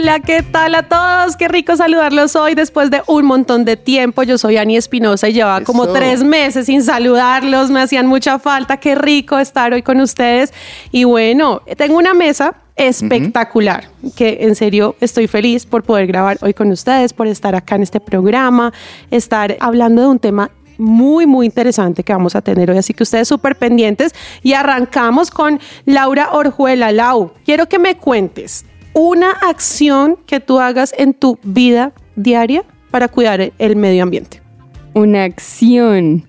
Hola, ¿qué tal a todos? Qué rico saludarlos hoy después de un montón de tiempo. Yo soy Ani Espinosa y llevaba como tres meses sin saludarlos. Me hacían mucha falta. Qué rico estar hoy con ustedes. Y bueno, tengo una mesa espectacular, que en serio estoy feliz por poder grabar hoy con ustedes, por estar acá en este programa, estar hablando de un tema muy, muy interesante que vamos a tener hoy. Así que ustedes súper pendientes y arrancamos con Laura Orjuela. Lau, quiero que me cuentes una acción que tú hagas en tu vida diaria para cuidar el medio ambiente. Una acción.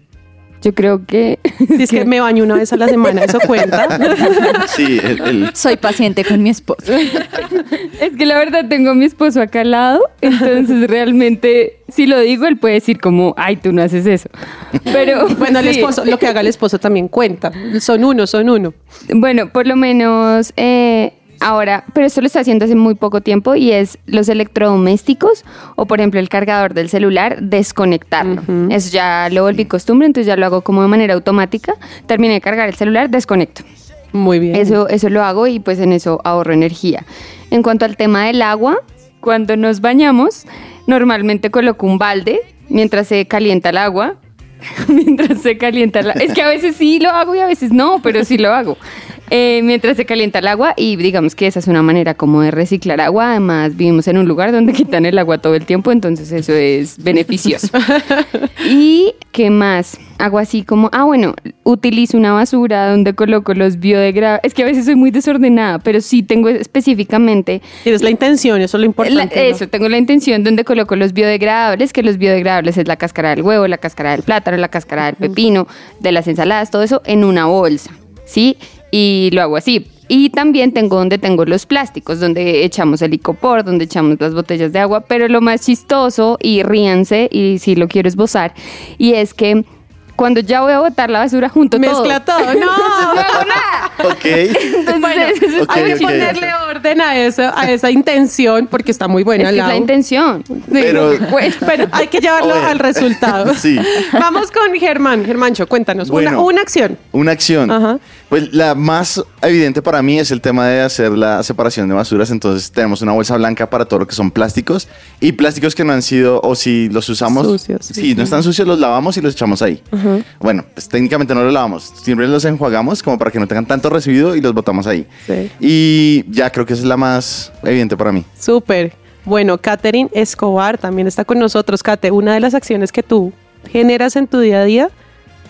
Yo creo que. Si es que me baño una vez a la semana, eso cuenta. Sí, el, el- Soy paciente con mi esposo. Es que la verdad tengo a mi esposo acá al lado, entonces realmente si lo digo él puede decir como, ay, tú no haces eso. Pero Bueno, el sí. esposo, lo que haga el esposo también cuenta. Son uno, son uno. Bueno, por lo menos eh, ahora, pero esto lo está haciendo hace muy poco tiempo y es los electrodomésticos o por ejemplo el cargador del celular, desconectarlo. Eso ya lo volví costumbre, entonces ya lo hago como de manera automática. Terminé de cargar el celular, desconecto. Muy bien. Eso, eso lo hago y pues en eso ahorro energía. En cuanto al tema del agua, cuando nos bañamos, normalmente coloco un balde mientras se calienta el agua. mientras se calienta el agua. Es que a veces sí lo hago y a veces no, pero sí lo hago. Eh, mientras se calienta el agua y digamos que esa es una manera como de reciclar agua. Además vivimos en un lugar donde quitan el agua todo el tiempo, entonces eso es beneficioso. ¿Y qué más? Hago así como, ah, bueno, utilizo una basura donde coloco los biodegradables. Es que a veces soy muy desordenada, pero sí tengo específicamente Tienes la intención, eso es lo la- importante. ¿no? eso, tengo la intención donde coloco los biodegradables, que los biodegradables es la cáscara del huevo, la cáscara del plátano, la cáscara del pepino, de las ensaladas, todo eso en una bolsa, ¿sí? Y lo hago así. Y también tengo donde tengo los plásticos, donde echamos el licopor, donde echamos las botellas de agua, pero lo más chistoso, y ríanse, y si lo quiero esbozar, y es que cuando ya voy a botar la basura junto todo. Mezcla todo. No. No hago nada. ok. Entonces, eso es Ok, Hay que ponerle orden a eso, a esa intención, porque está muy buena. Es que es la intención. Sí, Pero- bueno, pero hay que llevarlo Oye. al resultado. Sí. Vamos con Germán. Germancho, cuéntanos. una, Bueno. una acción. Una acción. Ajá. Pues la más evidente para mí es el tema de hacer la separación de basuras. Entonces tenemos una bolsa blanca para todo lo que son plásticos y plásticos que no han sido o si los usamos. Sucios, sí. Si no están sucios los lavamos y los echamos ahí. Bueno, pues técnicamente no los lavamos. Siempre los enjuagamos como para que no tengan tanto residuo y los botamos ahí. Sí. Y ya creo que esa es la más evidente para mí. Súper. Bueno, Katherine Escobar también está con nosotros. Kate, una de las acciones que tú generas en tu día a día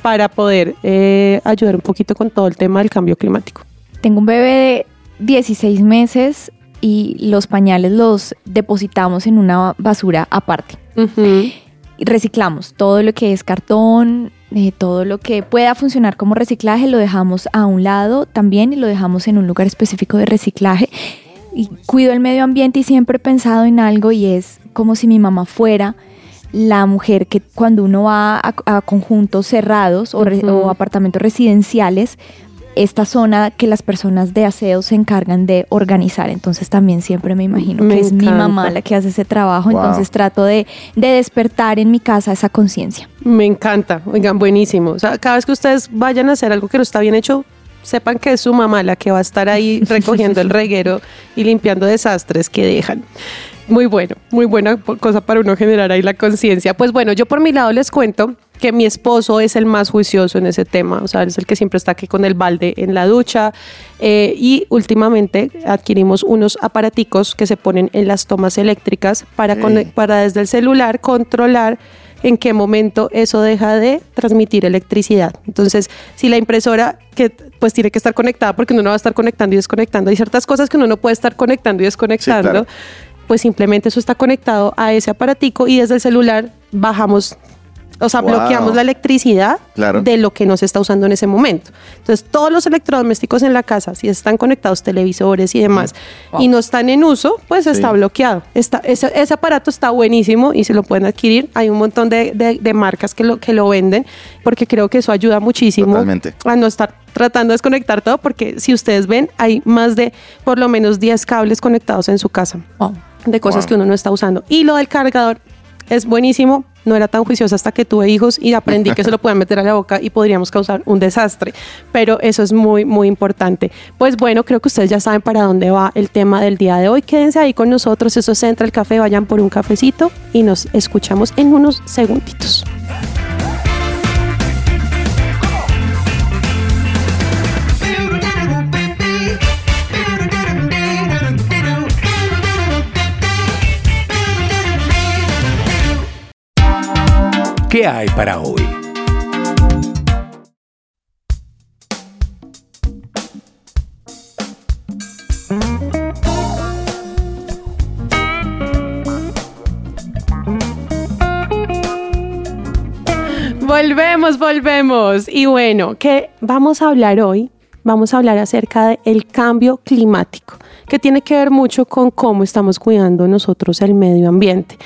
para poder eh, ayudar un poquito con todo el tema del cambio climático. Tengo un bebé de 16 meses y los pañales los depositamos en una basura aparte. Y reciclamos todo lo que es cartón, eh, todo lo que pueda funcionar como reciclaje, lo dejamos a un lado también y lo dejamos en un lugar específico de reciclaje. Y cuido el medio ambiente y siempre he pensado en algo y es como si mi mamá fuera la mujer que cuando uno va a, a conjuntos cerrados o, re- Ujú. o apartamentos residenciales, esta zona que las personas de aseo se encargan de organizar. Entonces también siempre me imagino Me que es mi mamá la que hace ese trabajo. Wow. Entonces trato de, de despertar en mi casa esa conciencia. Me encanta. Oigan, buenísimo. O sea, cada vez que ustedes vayan a hacer algo que no está bien hecho, sepan que es su mamá la que va a estar ahí recogiendo el reguero y limpiando desastres que dejan. Muy bueno, muy buena cosa para uno generar ahí la conciencia. Pues bueno, yo por mi lado les cuento que mi esposo es el más juicioso en ese tema, o sea, es el que siempre está aquí con el balde en la ducha eh, y últimamente adquirimos unos aparaticos que se ponen en las tomas eléctricas para, conec- para desde el celular controlar en qué momento eso deja de transmitir electricidad. Entonces, si la impresora que pues tiene que estar conectada porque uno no va a estar conectando y desconectando, hay ciertas cosas que uno no puede estar conectando y desconectando, claro. Pues simplemente eso está conectado a ese aparatico y desde el celular bajamos o sea, Wow. bloqueamos la electricidad Claro. de lo que no se está usando en ese momento. Entonces, todos los electrodomésticos en la casa, si están conectados, televisores y demás, y no están en uso, pues está bloqueado. Está, ese, ese aparato está buenísimo y se lo pueden adquirir. Hay un montón de, de- de marcas que lo, que lo venden, porque creo que eso ayuda muchísimo Totalmente. a no estar tratando de desconectar todo, porque si ustedes ven, hay más de por lo menos 10 cables conectados en su casa Wow. De cosas Wow. que uno no está usando. Y lo del cargador es buenísimo. No era tan juiciosa hasta que tuve hijos y aprendí que se lo pueden meter a la boca y podríamos causar un desastre. Pero eso es muy, muy importante. Pues bueno, creo que ustedes ya saben para dónde va el tema del día de hoy. Quédense ahí con nosotros. Eso es Central Café. Vayan por un cafecito y nos escuchamos en unos segunditos. ¿Qué hay para hoy? Volvemos, volvemos. Y bueno, ¿qué vamos a hablar hoy? Vamos a hablar acerca del cambio climático, que tiene que ver mucho con cómo estamos cuidando nosotros el medio ambiente.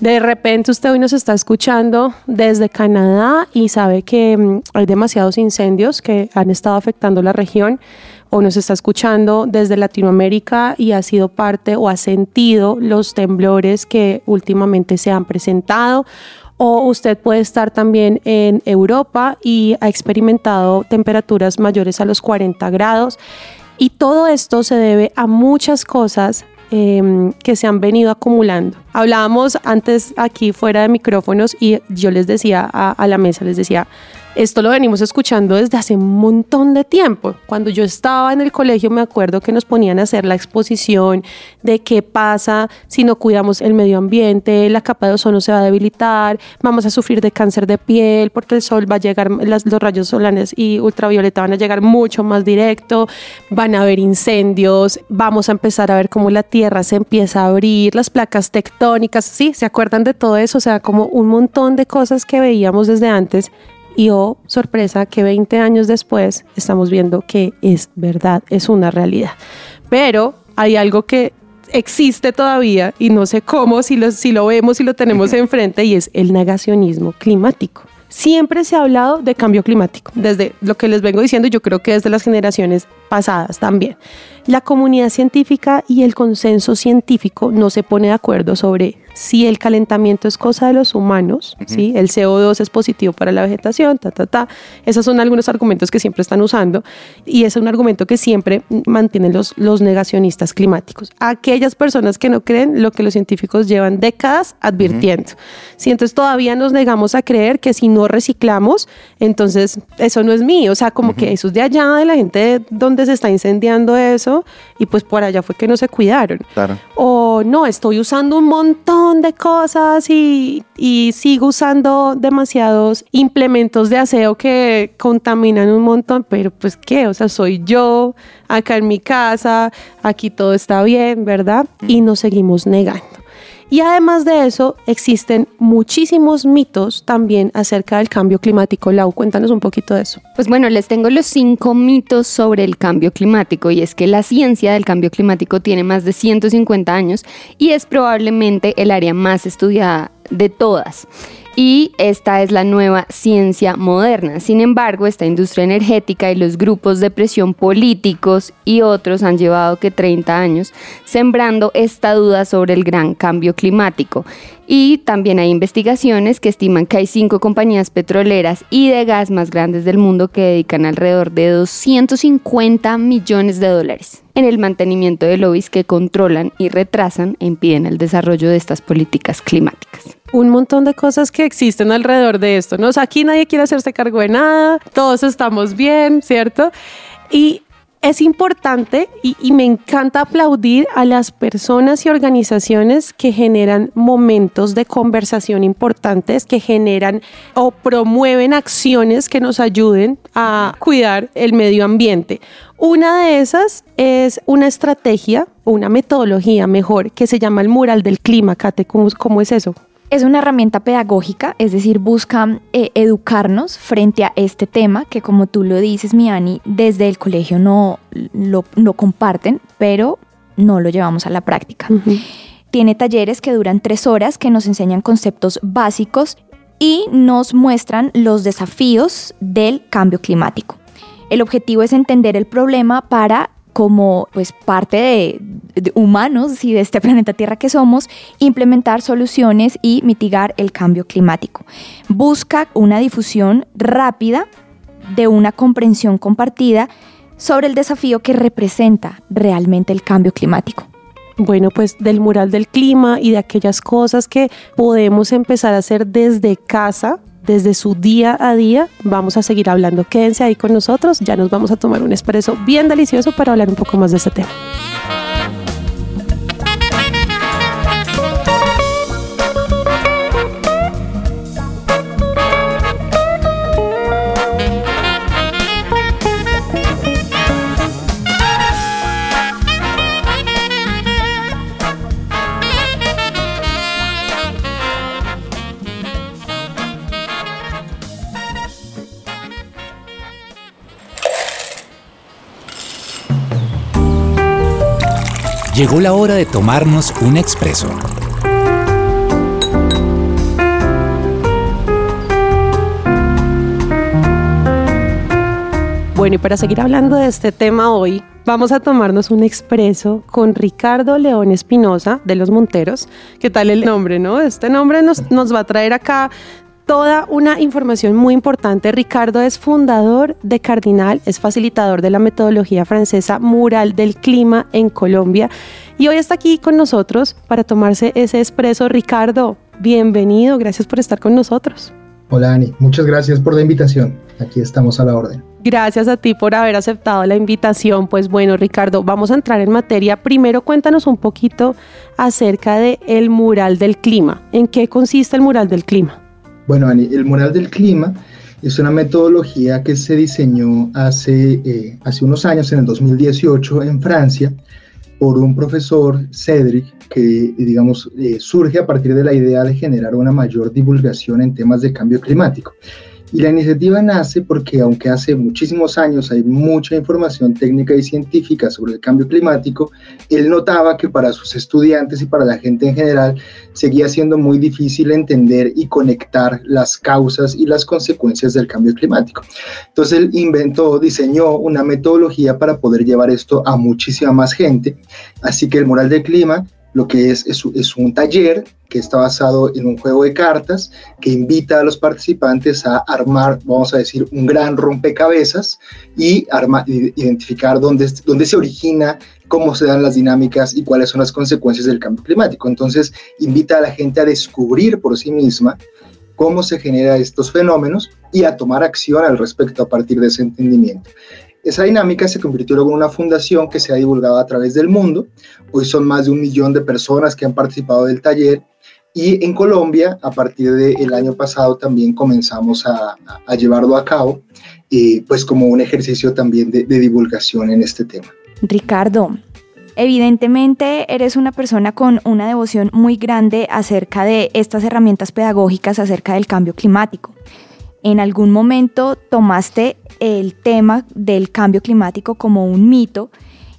De repente usted hoy nos está escuchando desde Canadá y sabe que mm, hay demasiados incendios que han estado afectando la región o nos está escuchando desde Latinoamérica y ha sido parte o ha sentido los temblores que últimamente se han presentado o usted puede estar también en Europa y ha experimentado temperaturas mayores a los 40 grados. Y todo esto se debe a muchas cosas eh, que se han venido acumulando. Hablábamos antes aquí fuera de micrófonos y yo les decía a la mesa, les decía, esto lo venimos escuchando desde hace un montón de tiempo. Cuando yo estaba en el colegio me acuerdo que nos ponían a hacer la exposición de qué pasa si no cuidamos el medio ambiente, la capa de ozono se va a debilitar, vamos a sufrir de cáncer de piel porque el sol va a llegar, las- los rayos solares y ultravioleta van a llegar mucho más directo, van a haber incendios, vamos a empezar a ver cómo la tierra se empieza a abrir, las placas tectónicas, sí, ¿se acuerdan de todo eso? O sea, como un montón de cosas que veíamos desde antes y oh, sorpresa, que 20 años después estamos viendo que es verdad, es una realidad. Pero hay algo que existe todavía y no sé cómo, si lo, si lo vemos, si lo tenemos enfrente, y es el negacionismo climático. Siempre se ha hablado de cambio climático, desde lo que les vengo diciendo, yo creo que desde las generaciones pasadas también. La comunidad científica y el consenso científico no se pone de acuerdo sobre si el calentamiento es cosa de los humanos, ¿sí? el CO2 es positivo para la vegetación, ta, ta, ta. Esos son algunos argumentos que siempre están usando y es un argumento que siempre mantienen los, los negacionistas climáticos. Aquellas personas que no creen lo que los científicos llevan décadas advirtiendo. Si entonces todavía nos negamos a creer que si no reciclamos, entonces eso no es mío, o sea, como que eso es de allá, de la gente donde se está incendiando eso y pues por allá fue que no se cuidaron. Claro. O no, estoy usando un montón de cosas y, y sigo usando demasiados implementos de aseo que contaminan un montón, pero pues qué, o sea, soy yo acá en mi casa, aquí todo está bien, ¿verdad? Y nos seguimos negando. Y además de eso, existen muchísimos mitos también acerca del cambio climático. Lau, cuéntanos un poquito de eso. Pues bueno, les tengo los cinco mitos sobre el cambio climático y es que la ciencia del cambio climático tiene más de 150 años y es probablemente el área más estudiada de todas. Y esta es la nueva ciencia moderna. Sin embargo, esta industria energética y los grupos de presión políticos y otros han llevado que 30 años sembrando esta duda sobre el gran cambio climático. Y también hay investigaciones que estiman que hay cinco compañías petroleras y de gas más grandes del mundo que dedican alrededor de 250 millones de dólares en el mantenimiento de lobbies que controlan y retrasan e impiden el desarrollo de estas políticas climáticas. un montón de cosas que existen alrededor de esto, ¿no? O sea, aquí nadie quiere hacerse cargo de nada, todos estamos bien, ¿cierto? Y es importante y, me encanta aplaudir a las personas y organizaciones que generan momentos de conversación importantes, que generan o promueven acciones que nos ayuden a cuidar el medio ambiente. Una de esas es una estrategia una metodología mejor que se llama el mural del clima. Kate, ¿cómo, cómo es eso? Es una herramienta pedagógica, es decir, busca eh, educarnos frente a este tema que como tú lo dices, Miani, desde el colegio no lo, comparten, pero no lo llevamos a la práctica. Tiene talleres que duran tres horas que nos enseñan conceptos básicos y nos muestran los desafíos del cambio climático. El objetivo es entender el problema para como pues parte de, humanos y de este planeta Tierra que somos, implementar soluciones y mitigar el cambio climático. Busca una difusión rápida de una comprensión compartida sobre el desafío que representa realmente el cambio climático. Bueno, pues del mural del clima y de aquellas cosas que podemos empezar a hacer desde casa desde su día a día. Vamos a seguir hablando. Quédense ahí con nosotros. Ya nos vamos a tomar un espresso bien delicioso para hablar un poco más de este tema. Llegó la hora de tomarnos un expreso. Bueno, y para seguir hablando de este tema hoy, vamos a tomarnos un expreso con Ricardo León Espinosa de Los Monteros. ¿Qué tal el nombre, no? Este nombre nos, nos va a traer acá toda una información muy importante. Ricardo es fundador de Cardinal, es facilitador de la metodología francesa Mural del Clima en Colombia y hoy está aquí con nosotros para tomarse ese expreso. Ricardo, bienvenido, gracias por estar con nosotros. Hola Ani, muchas gracias por la invitación. Aquí estamos a la orden. Gracias a ti por haber aceptado la invitación. Pues bueno, Ricardo, vamos a entrar en materia. Primero cuéntanos un poquito acerca de el mural del clima. ¿En qué consiste el mural del clima? Bueno, el mural del clima es una metodología que se diseñó hace, eh, hace unos años, en el 2018, en Francia, por un profesor, Cedric, que, digamos, eh, surge a partir de la idea de generar una mayor divulgación en temas de cambio climático. Y la iniciativa nace porque aunque hace muchísimos años hay mucha información técnica y científica sobre el cambio climático, él notaba que para sus estudiantes y para la gente en general seguía siendo muy difícil entender y conectar las causas y las consecuencias del cambio climático. Entonces él inventó, diseñó una metodología para poder llevar esto a muchísima más gente. Así que el mural del clima lo que es, es, un taller que está basado en un juego de cartas que invita a los participantes a armar, vamos a decir, un gran rompecabezas y identificar dónde, dónde se origina, cómo se dan las dinámicas y cuáles son las consecuencias del cambio climático. Entonces, invita a la gente a descubrir por sí misma cómo se generan estos fenómenos y a tomar acción al respecto a partir de ese entendimiento. Esa dinámica se convirtió luego en una fundación que se ha divulgado a través del mundo. Hoy son más de un millón de personas que han participado del taller y en Colombia, a partir del año pasado, también comenzamos a, llevarlo a cabo, y pues como un ejercicio también de, de divulgación en este tema. Ricardo, Evidentemente eres una persona con una devoción muy grande acerca de estas herramientas pedagógicas acerca del cambio climático. ¿En algún momento tomaste el tema del cambio climático como un mito?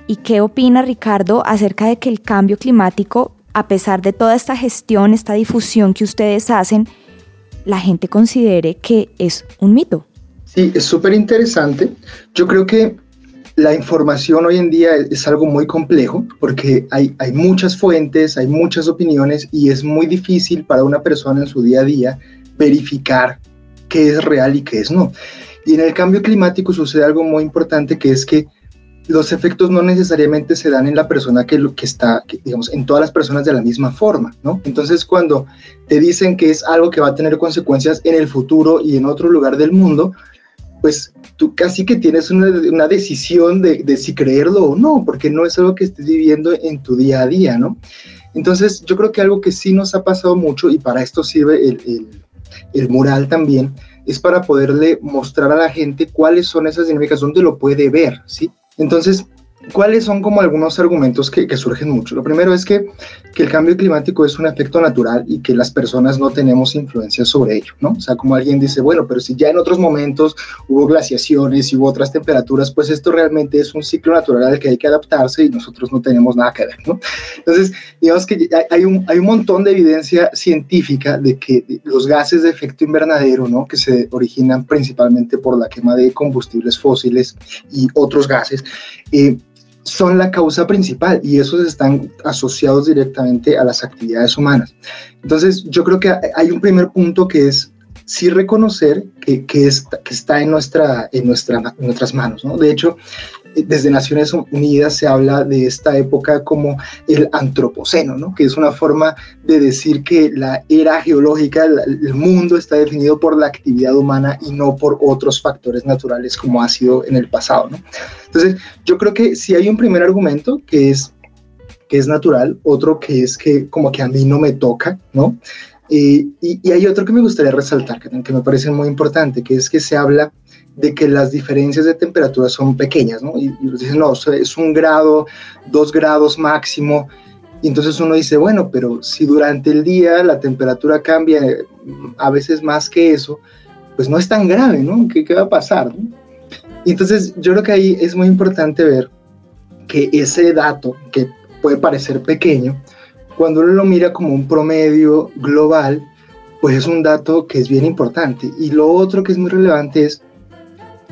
¿Y qué opina Ricardo acerca de que el cambio climático, a pesar de toda esta gestión, esta difusión que ustedes hacen, la gente considere que es un mito? Sí, es súper interesante. Yo creo que la información hoy en día es algo muy complejo porque hay, hay muchas fuentes, hay muchas opiniones y es muy difícil para una persona en su día a día verificar qué es real y qué es no. Y en el cambio climático sucede algo muy importante que es que los efectos no necesariamente se dan en la persona que, que está, digamos, en todas las personas de la misma forma, ¿no? Entonces, cuando te dicen que es algo que va a tener consecuencias en el futuro y en otro lugar del mundo, pues tú casi que tienes una, decisión de, si creerlo o no, porque no es algo que estés viviendo en tu día a día, ¿no? Entonces, yo creo que algo que sí nos ha pasado mucho, y para esto sirve el el mural también, es para poderle mostrar a la gente cuáles son esas dinámicas, dónde lo puede ver, ¿sí? Entonces, ¿cuáles son como algunos argumentos que, que, surgen mucho? Lo primero es que, que, el cambio climático es un efecto natural y que las personas no tenemos influencia sobre ello, ¿no? O sea, como alguien dice, bueno, pero si ya en otros momentos hubo glaciaciones y hubo otras temperaturas, pues esto realmente es un ciclo natural al que hay que adaptarse y nosotros no tenemos nada que ver, ¿no? Entonces, digamos que hay un, hay un montón de evidencia científica de que los gases de efecto invernadero, ¿no? Que se originan principalmente por la quema de combustibles fósiles y otros gases, eh, son la causa principal y esos están asociados directamente a las actividades humanas. Entonces, yo creo que hay un primer punto que es sí reconocer que, que, está, que está en, nuestra, en, nuestra, en nuestras manos. ¿no? De hecho, desde Naciones Unidas se habla de esta época como el antropoceno, ¿no? que es una forma de decir que la era geológica, el mundo está definido por la actividad humana y no por otros factores naturales como ha sido en el pasado. ¿no? Entonces, yo creo que si hay un primer argumento que es que es natural, otro que es que como que a mí no me toca, ¿no? Eh, y, y, hay otro que me gustaría resaltar, que, que me parece muy importante, que es que se habla de que las diferencias de temperatura son pequeñas, ¿no? Y, y dicen, no, es un grado, dos grados máximo. Y entonces uno dice, bueno, pero si durante el día la temperatura cambia eh, a veces más que eso, pues no es tan grave, ¿no? ¿Qué, qué va a pasar? Y entonces yo creo que ahí es muy importante ver que ese dato, que puede parecer pequeño, cuando uno lo mira como un promedio global, pues es un dato que es bien importante. Y lo otro que es muy relevante es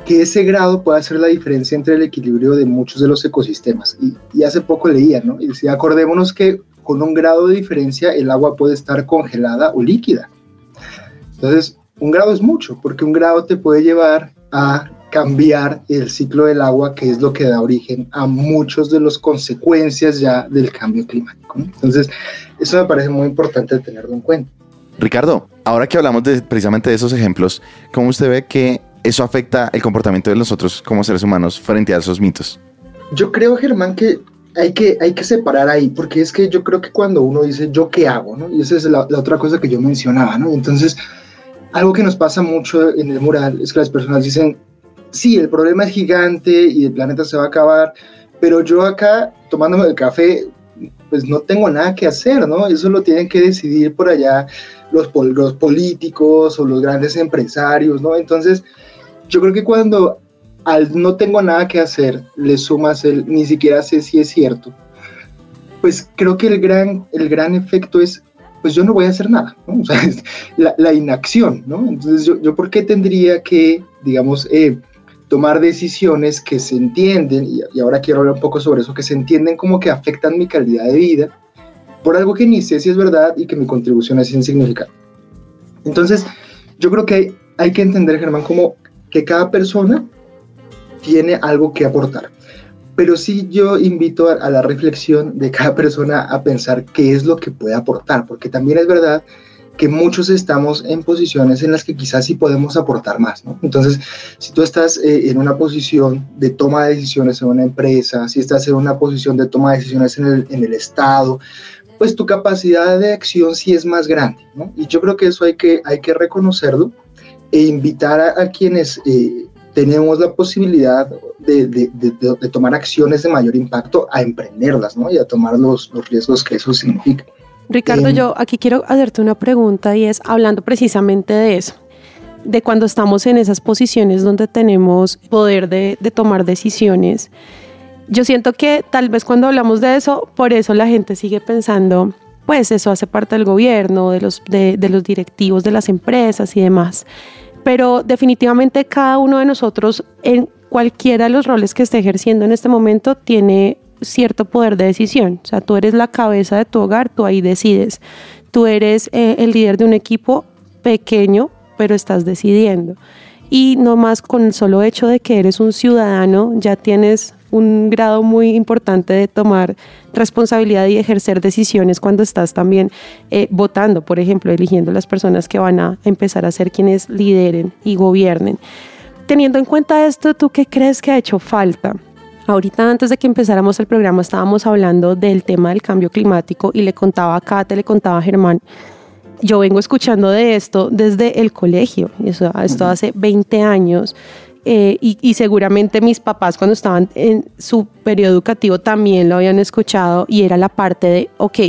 que ese grado puede hacer la diferencia entre el equilibrio de muchos de los ecosistemas. Y, hace poco leía, ¿no? Y decía, acordémonos que con un grado de diferencia el agua puede estar congelada o líquida. Entonces, un grado es mucho, porque un grado te puede llevar a cambiar el ciclo del agua, que es lo que da origen a muchos de las consecuencias ya del cambio climático. Entonces, eso me parece muy importante tenerlo en cuenta. Ricardo, ahora que hablamos de, precisamente de esos ejemplos, ¿cómo usted ve que eso afecta el comportamiento de nosotros como seres humanos frente a esos mitos? Yo creo, Germán, que hay que, hay que separar ahí, porque es que yo creo que cuando uno dice yo qué hago, ¿no? Y esa es la, otra cosa que yo mencionaba, ¿no? Entonces, algo que nos pasa mucho en el mural es que las personas dicen, sí, el problema es gigante y el planeta se va a acabar, pero yo acá tomándome el café, pues no tengo nada que hacer, ¿no? Eso lo tienen que decidir por allá los, los políticos o los grandes empresarios, ¿no? Entonces, yo creo que cuando al no tengo nada que hacer le sumas el ni siquiera sé si es cierto, pues creo que el gran, el gran efecto es pues yo no voy a hacer nada, ¿no? O sea, la, la, inacción, ¿no? Entonces, yo, yo, ¿por qué tendría que, digamos, eh, tomar decisiones que se entienden, y, y, ahora quiero hablar un poco sobre eso, que se entienden como que afectan mi calidad de vida, por algo que ni sé si es verdad y que mi contribución es insignificante? Entonces, yo creo que hay, hay que entender, Germán, como que cada persona tiene algo que aportar pero sí yo invito a, la reflexión de cada persona a pensar qué es lo que puede aportar, porque también es verdad que muchos estamos en posiciones en las que quizás sí podemos aportar más, ¿no? Entonces, si tú estás eh, en una posición de toma de decisiones en una empresa, si estás en una posición de toma de decisiones en el, en el Estado, pues tu capacidad de acción sí es más grande, ¿no? Y yo creo que eso hay que, hay que reconocerlo e invitar a, a quienes... Eh, tenemos la posibilidad de, de, de, de, tomar acciones de mayor impacto a emprenderlas, ¿no? Y a tomar los, los riesgos que eso significa. Ricardo, eh, yo aquí quiero hacerte una pregunta y es hablando precisamente de eso, de cuando estamos en esas posiciones donde tenemos poder de, tomar decisiones. Yo siento que tal vez cuando hablamos de eso, por eso la gente sigue pensando, pues eso hace parte del gobierno, de los, de, de los directivos de las empresas y demás pero definitivamente cada uno de nosotros en cualquiera de los roles que esté ejerciendo en este momento tiene cierto poder de decisión. O sea, tú eres la cabeza de tu hogar, tú ahí decides. Tú eres eh, el líder de un equipo pequeño, pero estás decidiendo. Y no más con el solo hecho de que eres un ciudadano, ya tienes un grado muy importante de tomar responsabilidad y ejercer decisiones cuando estás también eh, votando, por ejemplo, eligiendo las personas que van a empezar a ser quienes lideren y gobiernen. Teniendo en cuenta esto, ¿tú qué crees que ha hecho falta? Ahorita antes de que empezáramos el programa estábamos hablando del tema del cambio climático y le contaba a Kate, le contaba a Germán, yo vengo escuchando de esto desde el colegio, eso, esto hace 20 años, eh, y, y seguramente mis papás cuando estaban en su periodo educativo también lo habían escuchado y era la parte de, ok,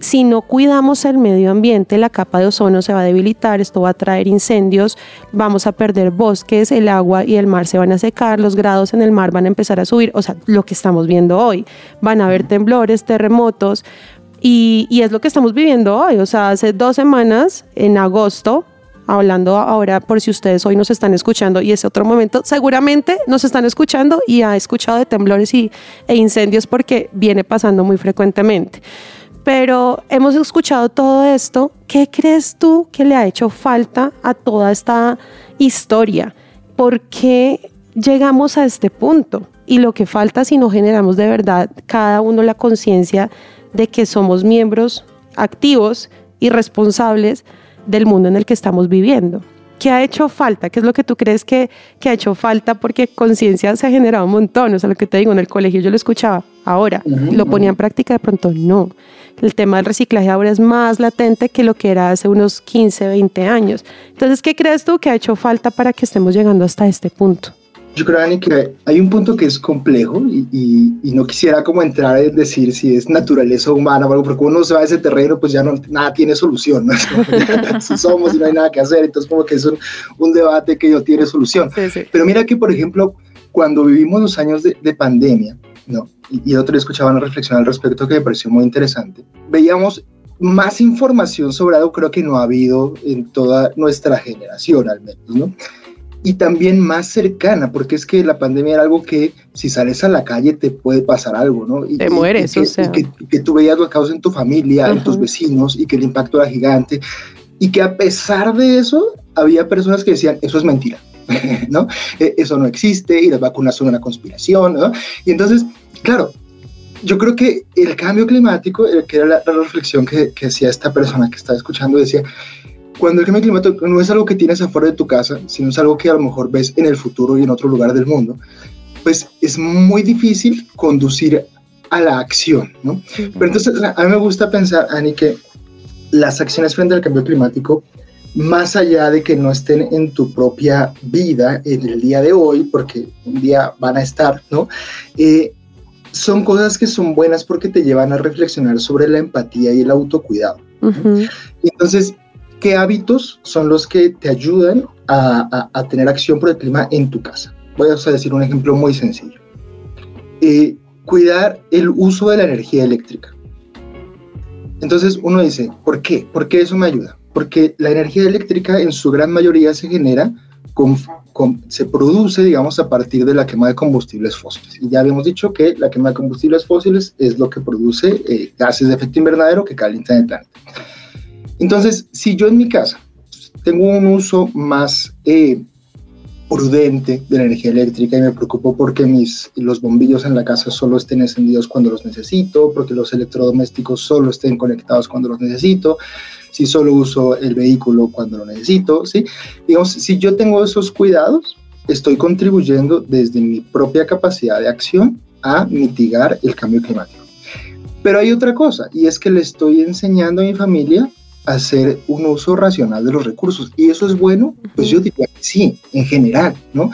si no cuidamos el medio ambiente, la capa de ozono se va a debilitar, esto va a traer incendios, vamos a perder bosques, el agua y el mar se van a secar, los grados en el mar van a empezar a subir, o sea, lo que estamos viendo hoy, van a haber temblores, terremotos, y, y es lo que estamos viviendo hoy, o sea, hace dos semanas, en agosto, hablando ahora por si ustedes hoy nos están escuchando y ese otro momento, seguramente nos están escuchando y ha escuchado de temblores y, e incendios porque viene pasando muy frecuentemente pero hemos escuchado todo esto. ¿Qué crees tú que le ha hecho falta a toda esta historia? ¿Por qué llegamos a este punto? Y lo que falta si no generamos de verdad cada uno la conciencia de que somos miembros activos y responsables del mundo en el que estamos viviendo. ¿Qué ha hecho falta? ¿Qué es lo que tú crees que, que ha hecho falta? Porque conciencia se ha generado un montón. O sea, lo que te digo, en el colegio yo lo escuchaba. Ahora, ¿lo ponía en práctica? De pronto no el tema del reciclaje ahora es más latente que lo que era hace unos 15, 20 años. Entonces, ¿qué crees tú que ha hecho falta para que estemos llegando hasta este punto? Yo creo, Dani, que hay un punto que es complejo y, y, no quisiera como entrar en decir si es naturaleza humana o algo, porque uno se va a ese terreno, pues ya no, nada tiene solución, ¿no? si somos y no hay nada que hacer, entonces como que es un, un debate que no tiene solución. Sí, sí. Pero mira que, por ejemplo, cuando vivimos los años de, de pandemia, ¿no? y, otro día escuchaba una reflexión al respecto que me pareció muy interesante. Veíamos más información sobre algo creo que no ha habido en toda nuestra generación al menos, ¿no? Y también más cercana, porque es que la pandemia era algo que si sales a la calle te puede pasar algo, ¿no? Y, te mueres, y, o sea. que, que, tú veías lo caos en tu familia, en tus vecinos, y que el impacto era gigante, y que a pesar de eso, había personas que decían, eso es mentira, ¿no? E, eso no existe, y las vacunas son una conspiración, ¿no? Y entonces Claro, yo creo que el cambio climático, eh, que era la, reflexión que, que, hacía esta persona que estaba escuchando, decía, cuando el cambio climático no es algo que tienes afuera de tu casa, sino es algo que a lo mejor ves en el futuro y en otro lugar del mundo, pues es muy difícil conducir a la acción, ¿no? Pero entonces a mí me gusta pensar, Ani, que las acciones frente al cambio climático, más allá de que no estén en tu propia vida en el día de hoy, porque un día van a estar, ¿no? Eh, son cosas que son buenas porque te llevan a reflexionar sobre la empatía y el autocuidado. Entonces, ¿qué hábitos son los que te ayudan a, tener acción por el clima en tu casa? Voy a decir un ejemplo muy sencillo. Eh, cuidar el uso de la energía eléctrica. Entonces uno dice, ¿por qué? ¿Por qué eso me ayuda? Porque la energía eléctrica en su gran mayoría se genera con se produce, digamos, a partir de la quema de combustibles fósiles. Y ya habíamos dicho que la quema de combustibles fósiles es lo que produce eh, gases de efecto invernadero que calientan el planeta. Entonces, si yo en mi casa tengo un uso más eh, prudente de la energía eléctrica y me preocupo porque mis, los bombillos en la casa solo estén encendidos cuando los necesito, porque los electrodomésticos solo estén conectados cuando los necesito, si solo uso el vehículo cuando lo necesito, ¿sí? Digamos, si yo tengo esos cuidados, estoy contribuyendo desde mi propia capacidad de acción a mitigar el cambio climático. Pero hay otra cosa, y es que le estoy enseñando a mi familia hacer un uso racional de los recursos. ¿Y eso es bueno? Pues yo diría que sí, en general, ¿no?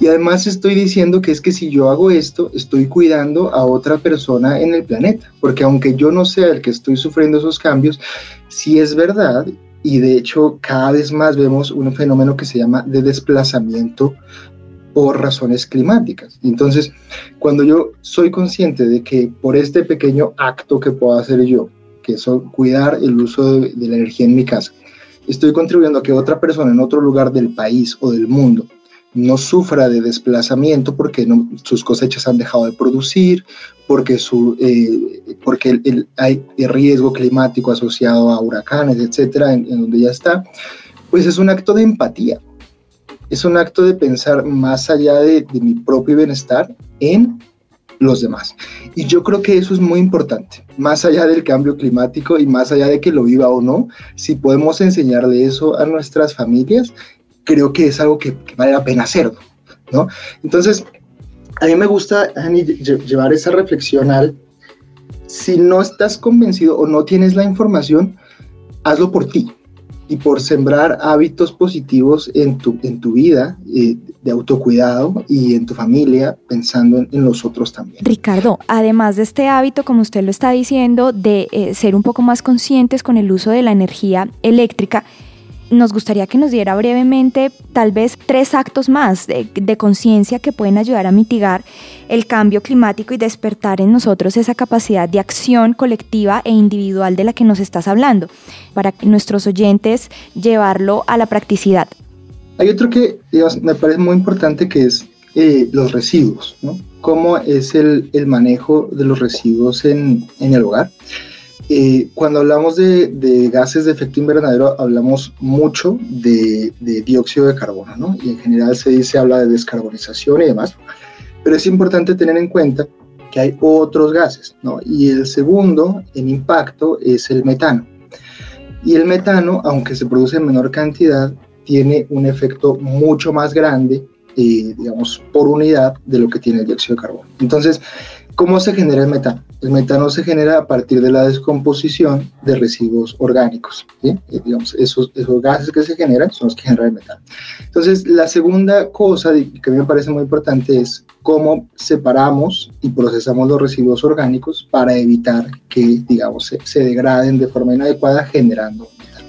Y además estoy diciendo que es que si yo hago esto, estoy cuidando a otra persona en el planeta, porque aunque yo no sea el que estoy sufriendo esos cambios, sí es verdad, y de hecho cada vez más vemos un fenómeno que se llama de desplazamiento por razones climáticas. Entonces, cuando yo soy consciente de que por este pequeño acto que puedo hacer yo, que es cuidar el uso de, la energía en mi casa. Estoy contribuyendo a que otra persona en otro lugar del país o del mundo no sufra de desplazamiento porque sus cosechas han dejado de producir, porque, su, eh, porque el, hay riesgo climático asociado a huracanes, etcétera, en, donde ya está, pues es un acto de empatía. Es un acto de pensar más allá de, de mi propio bienestar en los demás. Y yo creo que eso es muy importante, más allá del cambio climático y más allá de que lo viva o no, si podemos enseñarle eso a nuestras familias, creo que es algo que, vale la pena hacerlo, ¿no? Entonces, a mí me gusta, llevar esa reflexión al, si no estás convencido o no tienes la información, hazlo por ti. Y por sembrar hábitos positivos en tu, en tu vida eh, de autocuidado y en tu familia, pensando en, los otros también. Ricardo, además de este hábito, como usted lo está diciendo, de eh, ser un poco más conscientes con el uso de la energía eléctrica, nos gustaría que nos diera brevemente tal vez tres actos más de, conciencia que pueden ayudar a mitigar el cambio climático y despertar en nosotros esa capacidad de acción colectiva e individual de la que nos estás hablando, para que nuestros oyentes llevarlo a la practicidad. Hay otro que me parece muy importante que es eh, los residuos, ¿no? ¿Cómo es el, manejo de los residuos en el hogar? Eh, cuando hablamos de, de, gases de efecto invernadero, hablamos mucho de, de, dióxido de carbono, ¿no? Y en general se dice, habla de descarbonización y demás. Pero es importante tener en cuenta que hay otros gases, ¿no? Y el segundo en impacto es el metano. Y el metano, aunque se produce en menor cantidad, tiene un efecto mucho más grande, eh, digamos, por unidad de lo que tiene el dióxido de carbono. Entonces, ¿cómo se genera el metano? El metano se genera a partir de la descomposición de residuos orgánicos. ¿sí? Y, digamos, esos, esos gases que se generan son los que generan el metano. Entonces, la segunda cosa que me parece muy importante es cómo separamos y procesamos los residuos orgánicos para evitar que, digamos, se, se degraden de forma inadecuada generando metano.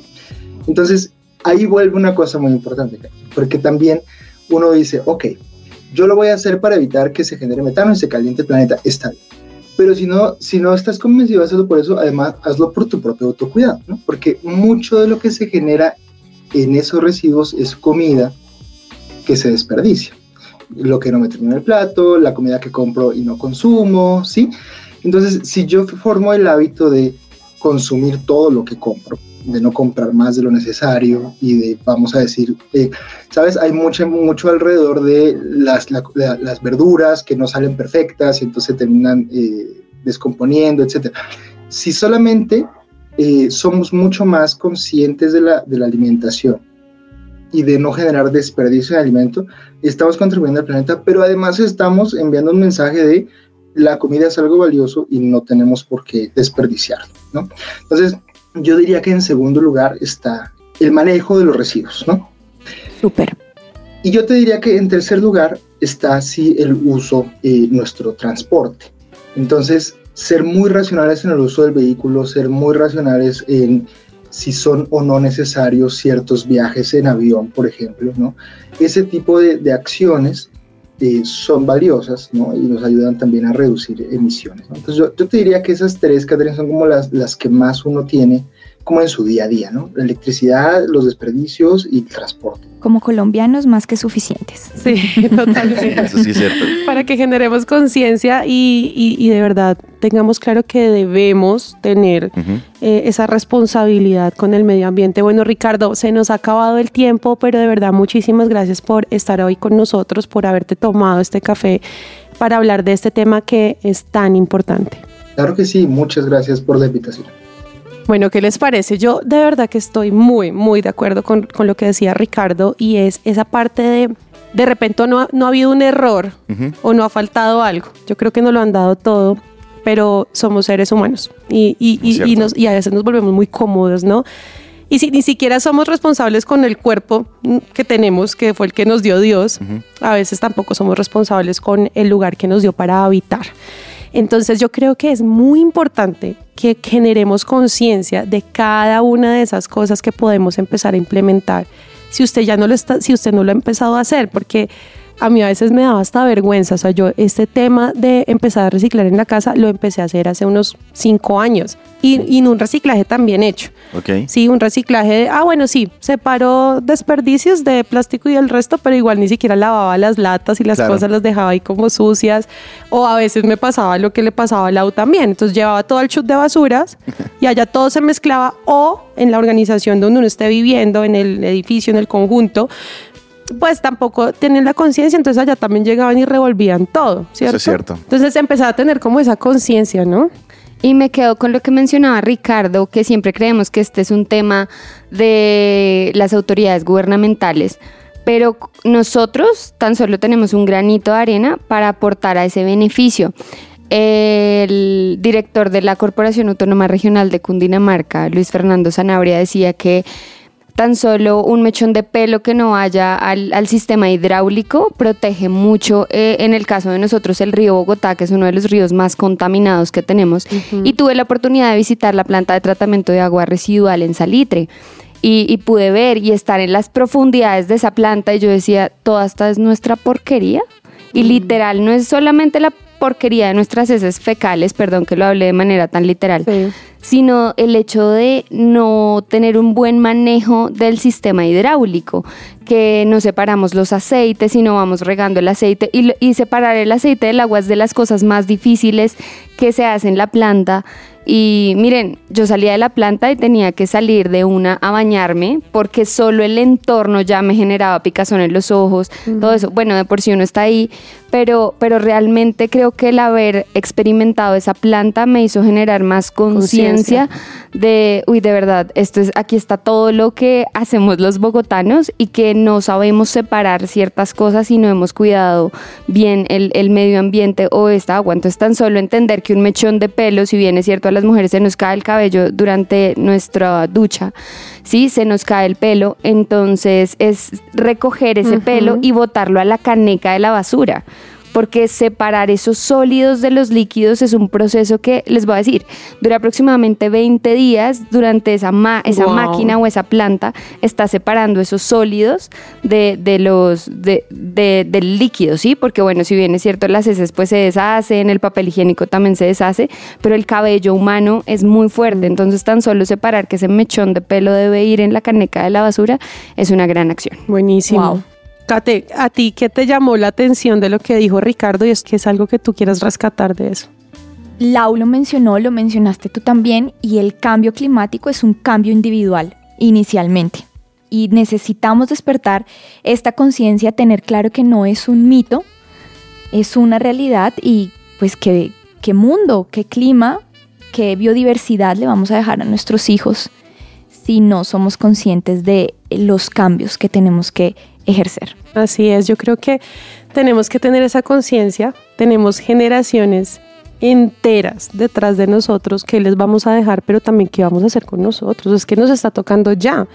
Entonces, ahí vuelve una cosa muy importante, porque también uno dice, ok, yo lo voy a hacer para evitar que se genere metano y se caliente el planeta, está bien. Pero si no, si no estás convencido de hacerlo por eso, además hazlo por tu propio autocuidado, ¿no? Porque mucho de lo que se genera en esos residuos es comida que se desperdicia. Lo que no me termino en el plato, la comida que compro y no consumo, ¿sí? Entonces, si yo formo el hábito de consumir todo lo que compro, de no comprar más de lo necesario y de, vamos a decir, eh, sabes, hay mucho, mucho alrededor de las, la, las verduras que no salen perfectas y entonces terminan eh, descomponiendo, etc. Si solamente eh, somos mucho más conscientes de la, de la alimentación y de no generar desperdicio de alimento, estamos contribuyendo al planeta, pero además estamos enviando un mensaje de la comida es algo valioso y no tenemos por qué desperdiciarlo, ¿no? Entonces, yo diría que en segundo lugar está el manejo de los residuos, ¿no? Súper. Y yo te diría que en tercer lugar está sí el uso, eh, nuestro transporte. Entonces, ser muy racionales en el uso del vehículo, ser muy racionales en si son o no necesarios ciertos viajes en avión, por ejemplo, ¿no? Ese tipo de, de acciones eh, son valiosas, ¿no? Y nos ayudan también a reducir emisiones, ¿no? Entonces yo, yo, te diría que esas tres, Catherine, son como las, las que más uno tiene como en su día a día, ¿no? La electricidad, los desperdicios y el transporte. Como colombianos más que suficientes. Sí, totalmente. Eso sí es cierto. Para que generemos conciencia y, y, y, de verdad tengamos claro que debemos tener uh -huh. eh, esa responsabilidad con el medio ambiente. Bueno, Ricardo, se nos ha acabado el tiempo, pero de verdad muchísimas gracias por estar hoy con nosotros, por haberte tomado este café para hablar de este tema que es tan importante. Claro que sí, muchas gracias por la invitación. Bueno, ¿qué les parece? Yo de verdad que estoy muy, muy de acuerdo con, con lo que decía Ricardo y es esa parte de, de repente no, no ha habido un error uh -huh. o no ha faltado algo. Yo creo que nos lo han dado todo, pero somos seres humanos y, y, y, y, nos, y a veces nos volvemos muy cómodos, ¿no? Y si ni siquiera somos responsables con el cuerpo que tenemos, que fue el que nos dio Dios, uh -huh. a veces tampoco somos responsables con el lugar que nos dio para habitar. Entonces yo creo que es muy importante que generemos conciencia de cada una de esas cosas que podemos empezar a implementar. Si usted ya no lo está, si usted no lo ha empezado a hacer, porque a mí a veces me daba hasta vergüenza. O sea, yo este tema de empezar a reciclar en la casa lo empecé a hacer hace unos cinco años y, y en un reciclaje también hecho. Okay. Sí, un reciclaje de, ah, bueno, sí, separó desperdicios de plástico y el resto, pero igual ni siquiera lavaba las latas y las claro. cosas las dejaba ahí como sucias. O a veces me pasaba lo que le pasaba al Lau también. Entonces llevaba todo el chute de basuras y allá todo se mezclaba o en la organización donde uno esté viviendo, en el edificio, en el conjunto, pues tampoco tienen la conciencia, entonces allá también llegaban y revolvían todo, ¿cierto? Eso es cierto. Entonces empezaba a tener como esa conciencia, ¿no? Y me quedo con lo que mencionaba Ricardo, que siempre creemos que este es un tema de las autoridades gubernamentales, pero nosotros tan solo tenemos un granito de arena para aportar a ese beneficio. El director de la Corporación Autónoma Regional de Cundinamarca, Luis Fernando Sanabria, decía que tan solo un mechón de pelo que no vaya al, al sistema hidráulico protege mucho, eh, en el caso de nosotros, el río Bogotá, que es uno de los ríos más contaminados que tenemos. Y tuve la oportunidad de visitar la planta de tratamiento de agua residual en Salitre. Y, y pude ver y estar en las profundidades de esa planta y yo decía, toda esta es nuestra porquería. Y literal, no es solamente la porquería de nuestras heces fecales, perdón que lo hablé de manera tan literal, Sí. sino el hecho de no tener un buen manejo del sistema hidráulico, que no separamos los aceites y no vamos regando el aceite y, y separar el aceite del agua es de las cosas más difíciles que se hace en la planta. Y miren, yo salía de la planta y tenía que salir de una a bañarme porque solo el entorno ya me generaba picazón en los ojos, todo eso. Bueno, de por sí uno está ahí, pero, pero realmente creo que el haber experimentado esa planta me hizo generar más conciencia de, uy, de verdad, esto es, aquí está todo lo que hacemos los bogotanos y que no sabemos separar ciertas cosas y no hemos cuidado bien el, el medio ambiente o esta agua. Entonces, tan solo entender que un mechón de pelo, si bien es cierto, las mujeres se nos cae el cabello durante nuestra ducha, sí, se nos cae el pelo, entonces es recoger ese pelo y botarlo a la caneca de la basura porque separar esos sólidos de los líquidos es un proceso que, les voy a decir, dura aproximadamente 20 días durante esa, ma- esa Wow. máquina o esa planta, está separando esos sólidos de, de los, de, de- del líquido, ¿sí? Porque bueno, si bien es cierto, las heces pues se deshacen, el papel higiénico también se deshace, pero el cabello humano es muy fuerte, entonces tan solo separar que ese mechón de pelo debe ir en la caneca de la basura es una gran acción. Buenísimo. Wow. Kate, ¿a ti qué te llamó la atención de lo que dijo Ricardo y es que es algo que tú quieras rescatar de eso? Lau lo mencionó, lo mencionaste tú también, y el cambio climático es un cambio individual inicialmente. Y necesitamos despertar esta conciencia, tener claro que no es un mito, es una realidad y pues qué, qué mundo, qué clima, qué biodiversidad le vamos a dejar a nuestros hijos si no somos conscientes de los cambios que tenemos que ejercer. Así es, yo creo que tenemos que tener esa conciencia, tenemos generaciones enteras detrás de nosotros que les vamos a dejar, pero también qué vamos a hacer con nosotros, es que nos está tocando ya.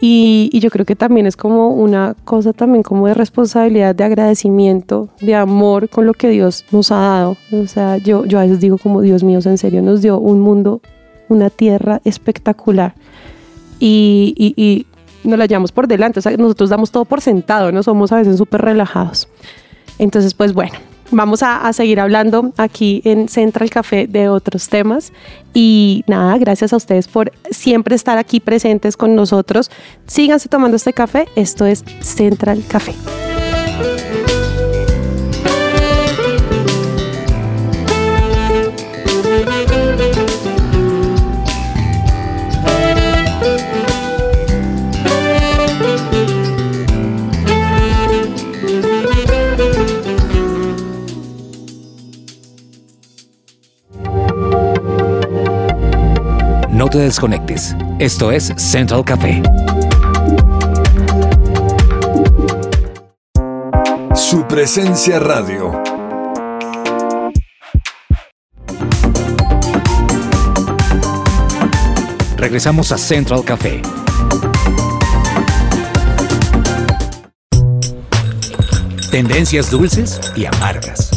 Y, y yo creo que también es como una cosa también como de responsabilidad, de agradecimiento, de amor con lo que Dios nos ha dado. O sea, yo, yo a veces digo como Dios mío, en serio, nos dio un mundo, una tierra espectacular. Y, y, y nos la llevamos por delante. O sea, nosotros damos todo por sentado, no somos a veces súper relajados. Entonces, pues bueno, vamos a, a seguir hablando aquí en Central Café de otros temas. Y nada, gracias a ustedes por siempre estar aquí presentes con nosotros. Síganse tomando este café. Esto es Central Café. No te desconectes. Esto es Central Café. Su presencia radio. Regresamos a Central Café. Tendencias dulces y amargas.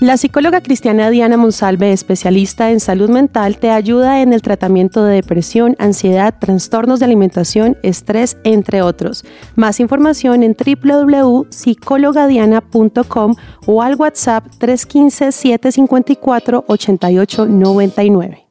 La psicóloga cristiana Diana Monsalve, especialista en salud mental, te ayuda en el tratamiento de depresión, ansiedad, trastornos de alimentación, estrés, entre otros. Más información en www.psicologadiana.com o al WhatsApp 315-754-8899.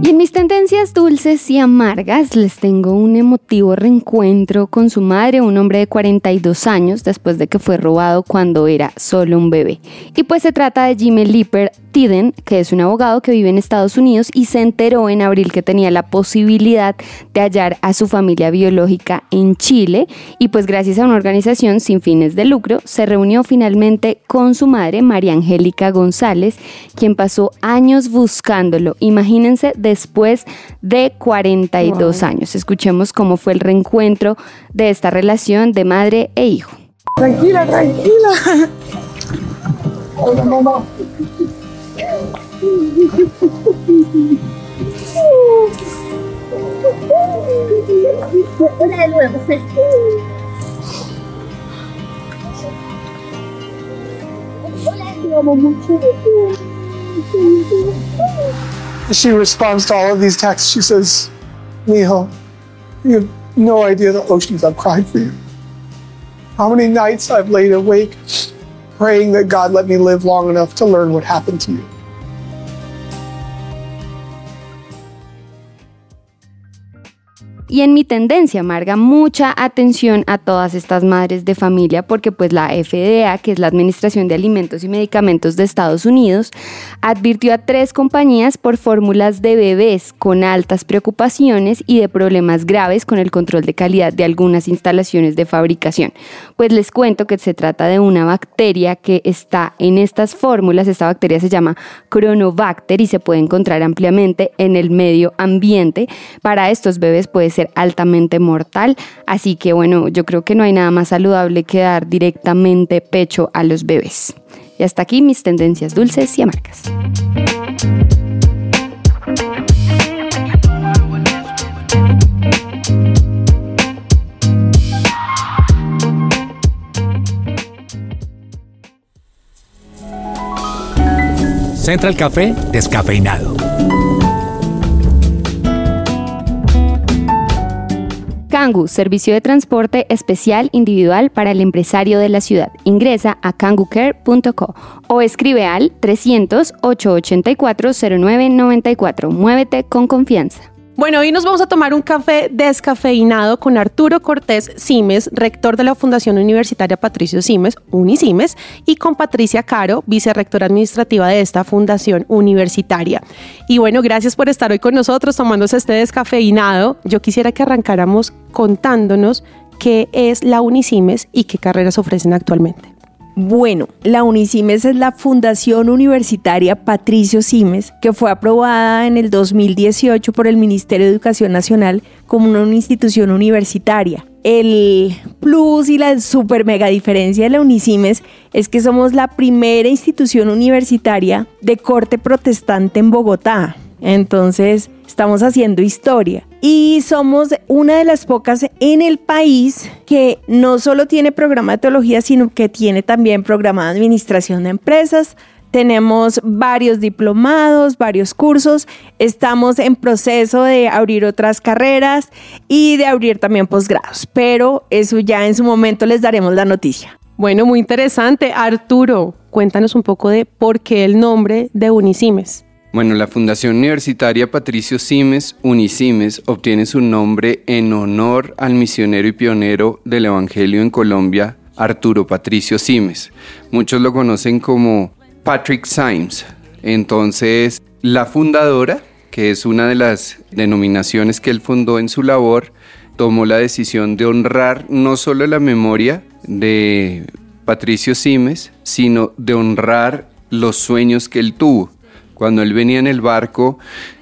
Y en mis tendencias dulces y amargas les tengo un emotivo reencuentro con su madre, un hombre de 42 años, después de que fue robado cuando era solo un bebé. Y pues se trata de Jimmy Lipper Tiden, que es un abogado que vive en Estados Unidos y se enteró en abril que tenía la posibilidad de hallar a su familia biológica en Chile y pues gracias a una organización sin fines de lucro se reunió finalmente con su madre María Angélica González, quien pasó años buscándolo. Imagínense después de 42 años. Escuchemos cómo fue el reencuentro de esta relación de madre e hijo. Tranquila, tranquila. She responds to all of these texts. She says, Mijo, you have no idea the oceans I've cried for you. How many nights I've laid awake praying that God let me live long enough to learn what happened to you. Y en mi tendencia, Marga, mucha atención a todas estas madres de familia porque pues la FDA, que es la Administración de Alimentos y Medicamentos de Estados Unidos, advirtió a tres compañías por fórmulas de bebés con altas preocupaciones y de problemas graves con el control de calidad de algunas instalaciones de fabricación. Pues les cuento que se trata de una bacteria que está en estas fórmulas. Esta bacteria se llama Chronobacter y se puede encontrar ampliamente en el medio ambiente. Para estos bebés puede ser altamente mortal. Así que bueno, yo creo que no hay nada más saludable que dar directamente pecho a los bebés. Y hasta aquí mis tendencias dulces y amargas. Central Café descafeinado. Kangu, servicio de transporte especial individual para el empresario de la ciudad. Ingresa a kangucare.co o escribe al 300-884-0994. Muévete con confianza. Bueno, hoy nos vamos a tomar un café descafeinado con Arturo Cortés Simes, rector de la Fundación Universitaria Patricio Simes, Unisimes, y con Patricia Caro, vicerrectora administrativa de esta fundación universitaria. Y bueno, gracias por estar hoy con nosotros tomándose este descafeinado. Yo quisiera que arrancáramos contándonos qué es la Unisimes y qué carreras ofrecen actualmente. Bueno, la Unisimes es la Fundación Universitaria Patricio Simes, que fue aprobada en el 2018 por el Ministerio de Educación Nacional como una institución universitaria. El plus y la super mega diferencia de la Unisimes es que somos la primera institución universitaria de corte protestante en Bogotá. Entonces, estamos haciendo historia. Y somos una de las pocas en el país que no solo tiene programa de teología, sino que tiene también programa de administración de empresas. Tenemos varios diplomados, varios cursos. Estamos en proceso de abrir otras carreras y de abrir también posgrados. Pero eso ya en su momento les daremos la noticia. Bueno, muy interesante. Arturo, cuéntanos un poco de por qué el nombre de Unisimes. Bueno, la Fundación Universitaria Patricio Simes, Unisimes, obtiene su nombre en honor al misionero y pionero del Evangelio en Colombia, Arturo Patricio Simes. Muchos lo conocen como Patrick Simes. Entonces, la fundadora, que es una de las denominaciones que él fundó en su labor, tomó la decisión de honrar no solo la memoria de Patricio Simes, sino de honrar los sueños que él tuvo. Cuando él venía en el barco,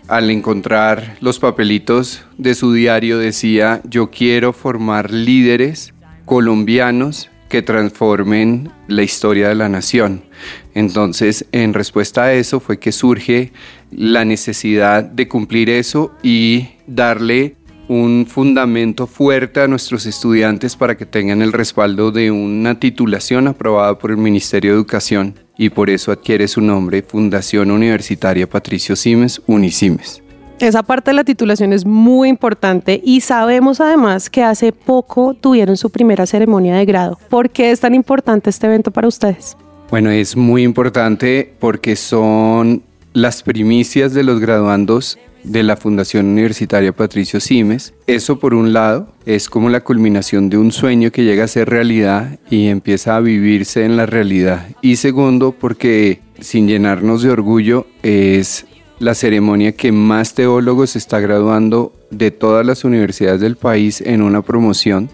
al encontrar los papelitos de su diario, decía, yo quiero formar líderes colombianos que transformen la historia de la nación. Entonces, en respuesta a eso fue que surge la necesidad de cumplir eso y darle un fundamento fuerte a nuestros estudiantes para que tengan el respaldo de una titulación aprobada por el Ministerio de Educación y por eso adquiere su nombre Fundación Universitaria Patricio Simes, Unisimes. Esa parte de la titulación es muy importante y sabemos además que hace poco tuvieron su primera ceremonia de grado. ¿Por qué es tan importante este evento para ustedes? Bueno, es muy importante porque son las primicias de los graduandos de la Fundación Universitaria Patricio Simes. Eso por un lado es como la culminación de un sueño que llega a ser realidad y empieza a vivirse en la realidad. Y segundo, porque sin llenarnos de orgullo es la ceremonia que más teólogos está graduando de todas las universidades del país en una promoción,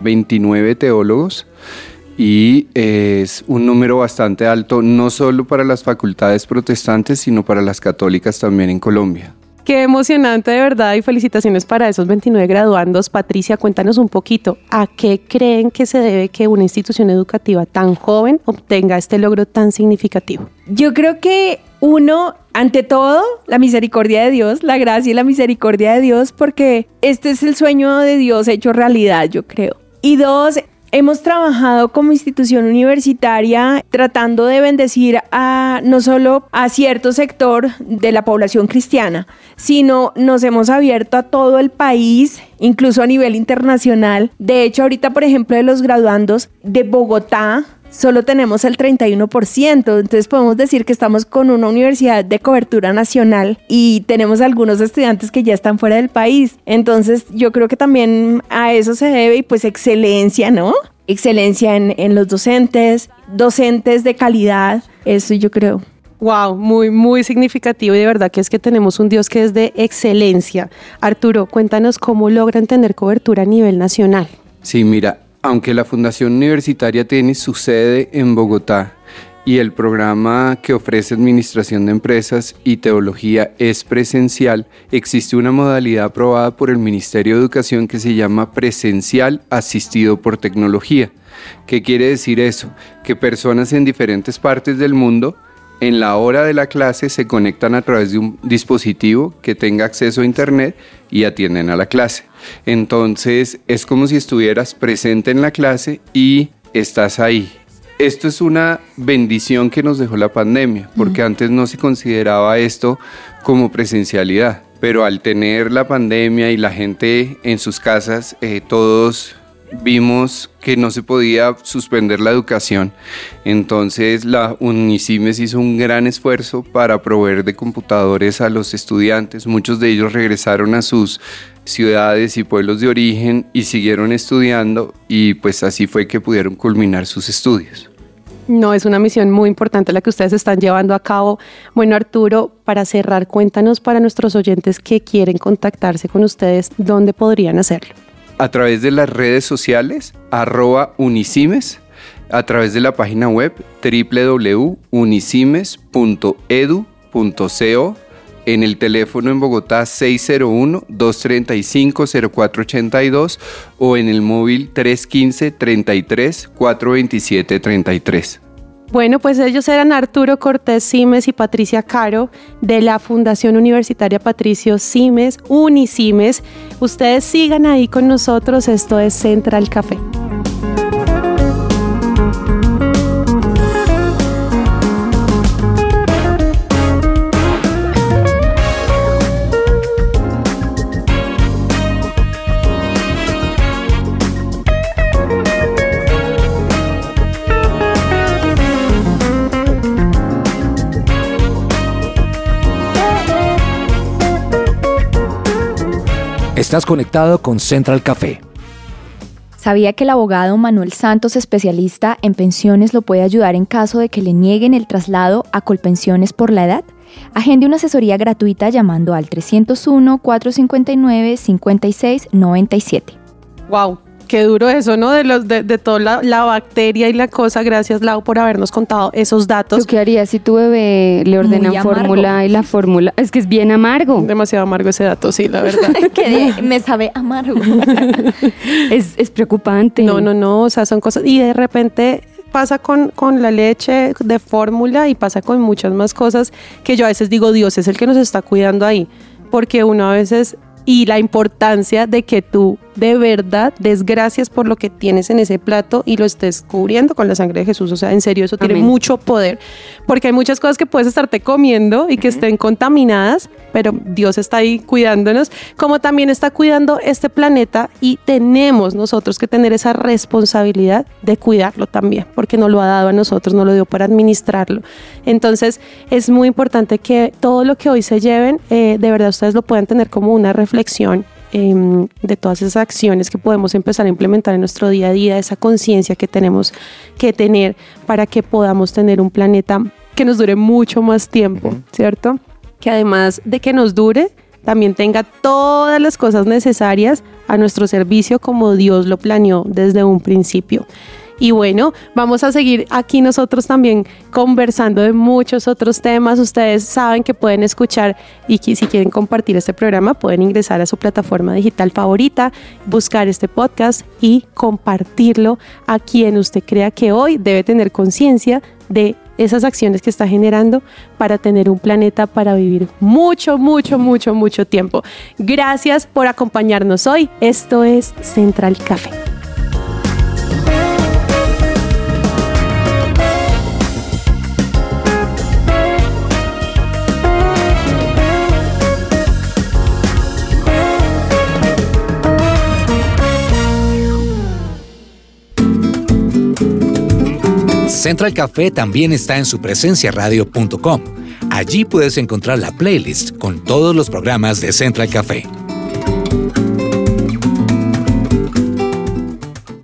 29 teólogos y es un número bastante alto no solo para las facultades protestantes, sino para las católicas también en Colombia. Qué emocionante de verdad y felicitaciones para esos 29 graduandos. Patricia, cuéntanos un poquito, ¿a qué creen que se debe que una institución educativa tan joven obtenga este logro tan significativo? Yo creo que uno, ante todo, la misericordia de Dios, la gracia y la misericordia de Dios, porque este es el sueño de Dios hecho realidad, yo creo. Y dos, Hemos trabajado como institución universitaria tratando de bendecir a no solo a cierto sector de la población cristiana, sino nos hemos abierto a todo el país, incluso a nivel internacional. De hecho, ahorita, por ejemplo, de los graduandos de Bogotá, solo tenemos el 31%, entonces podemos decir que estamos con una universidad de cobertura nacional y tenemos algunos estudiantes que ya están fuera del país. Entonces yo creo que también a eso se debe y pues excelencia, ¿no? Excelencia en, en los docentes, docentes de calidad, eso yo creo. Wow, muy, muy significativo y de verdad que es que tenemos un Dios que es de excelencia. Arturo, cuéntanos cómo logran tener cobertura a nivel nacional. Sí, mira, aunque la Fundación Universitaria tiene su sede en Bogotá y el programa que ofrece Administración de Empresas y Teología es presencial, existe una modalidad aprobada por el Ministerio de Educación que se llama presencial asistido por tecnología. ¿Qué quiere decir eso? Que personas en diferentes partes del mundo en la hora de la clase se conectan a través de un dispositivo que tenga acceso a Internet y atienden a la clase. Entonces es como si estuvieras presente en la clase y estás ahí. Esto es una bendición que nos dejó la pandemia, porque antes no se consideraba esto como presencialidad, pero al tener la pandemia y la gente en sus casas, eh, todos vimos que no se podía suspender la educación. Entonces la Unicimes hizo un gran esfuerzo para proveer de computadores a los estudiantes. Muchos de ellos regresaron a sus ciudades y pueblos de origen y siguieron estudiando y pues así fue que pudieron culminar sus estudios. No, es una misión muy importante la que ustedes están llevando a cabo. Bueno, Arturo, para cerrar, cuéntanos para nuestros oyentes que quieren contactarse con ustedes, ¿dónde podrían hacerlo? A través de las redes sociales, arroba unicimes, a través de la página web www.unicimes.edu.co, en el teléfono en Bogotá 601-235-0482 o en el móvil 315-33-427-33. Bueno, pues ellos eran Arturo Cortés Simes y Patricia Caro de la Fundación Universitaria Patricio Simes, Unisimes. Ustedes sigan ahí con nosotros, esto es Central Café. Estás conectado con Central Café. ¿Sabía que el abogado Manuel Santos, especialista en pensiones, lo puede ayudar en caso de que le nieguen el traslado a Colpensiones por la edad? Agende una asesoría gratuita llamando al 301-459-5697. ¡Wow! Qué duro eso, ¿no? De, los, de, de toda la, la, bacteria y la cosa. Gracias, Lau, por habernos contado esos datos. ¿Tú qué harías si tu bebé le ordenan fórmula y la fórmula? Es que es bien amargo. Demasiado amargo ese dato, sí, la verdad. que me sabe amargo. es, es preocupante. No, no, no. O sea, son cosas. Y de repente pasa con, con la leche de fórmula y pasa con muchas más cosas que yo a veces digo, Dios es el que nos está cuidando ahí. Porque uno a veces y la importancia de que tú de verdad des gracias por lo que tienes en ese plato y lo estés cubriendo con la sangre de Jesús. O sea, en serio, eso Amén. tiene mucho poder, porque hay muchas cosas que puedes estarte comiendo y que uh -huh. estén contaminadas, pero Dios está ahí cuidándonos, como también está cuidando este planeta y tenemos nosotros que tener esa responsabilidad de cuidarlo también, porque nos lo ha dado a nosotros, nos lo dio para administrarlo. Entonces, es muy importante que todo lo que hoy se lleven, eh, de verdad ustedes lo puedan tener como una reflexión eh, de todas esas acciones que podemos empezar a implementar en nuestro día a día, esa conciencia que tenemos que tener para que podamos tener un planeta que nos dure mucho más tiempo, uh -huh. ¿cierto? Que además de que nos dure, también tenga todas las cosas necesarias a nuestro servicio como Dios lo planeó desde un principio. Y bueno, vamos a seguir aquí nosotros también conversando de muchos otros temas. Ustedes saben que pueden escuchar y si quieren compartir este programa pueden ingresar a su plataforma digital favorita, buscar este podcast y compartirlo a quien usted crea que hoy debe tener conciencia de esas acciones que está generando para tener un planeta para vivir mucho, mucho, mucho, mucho tiempo. Gracias por acompañarnos hoy. Esto es Central Café. Central Café también está en su presenciaradio.com. Allí puedes encontrar la playlist con todos los programas de Central Café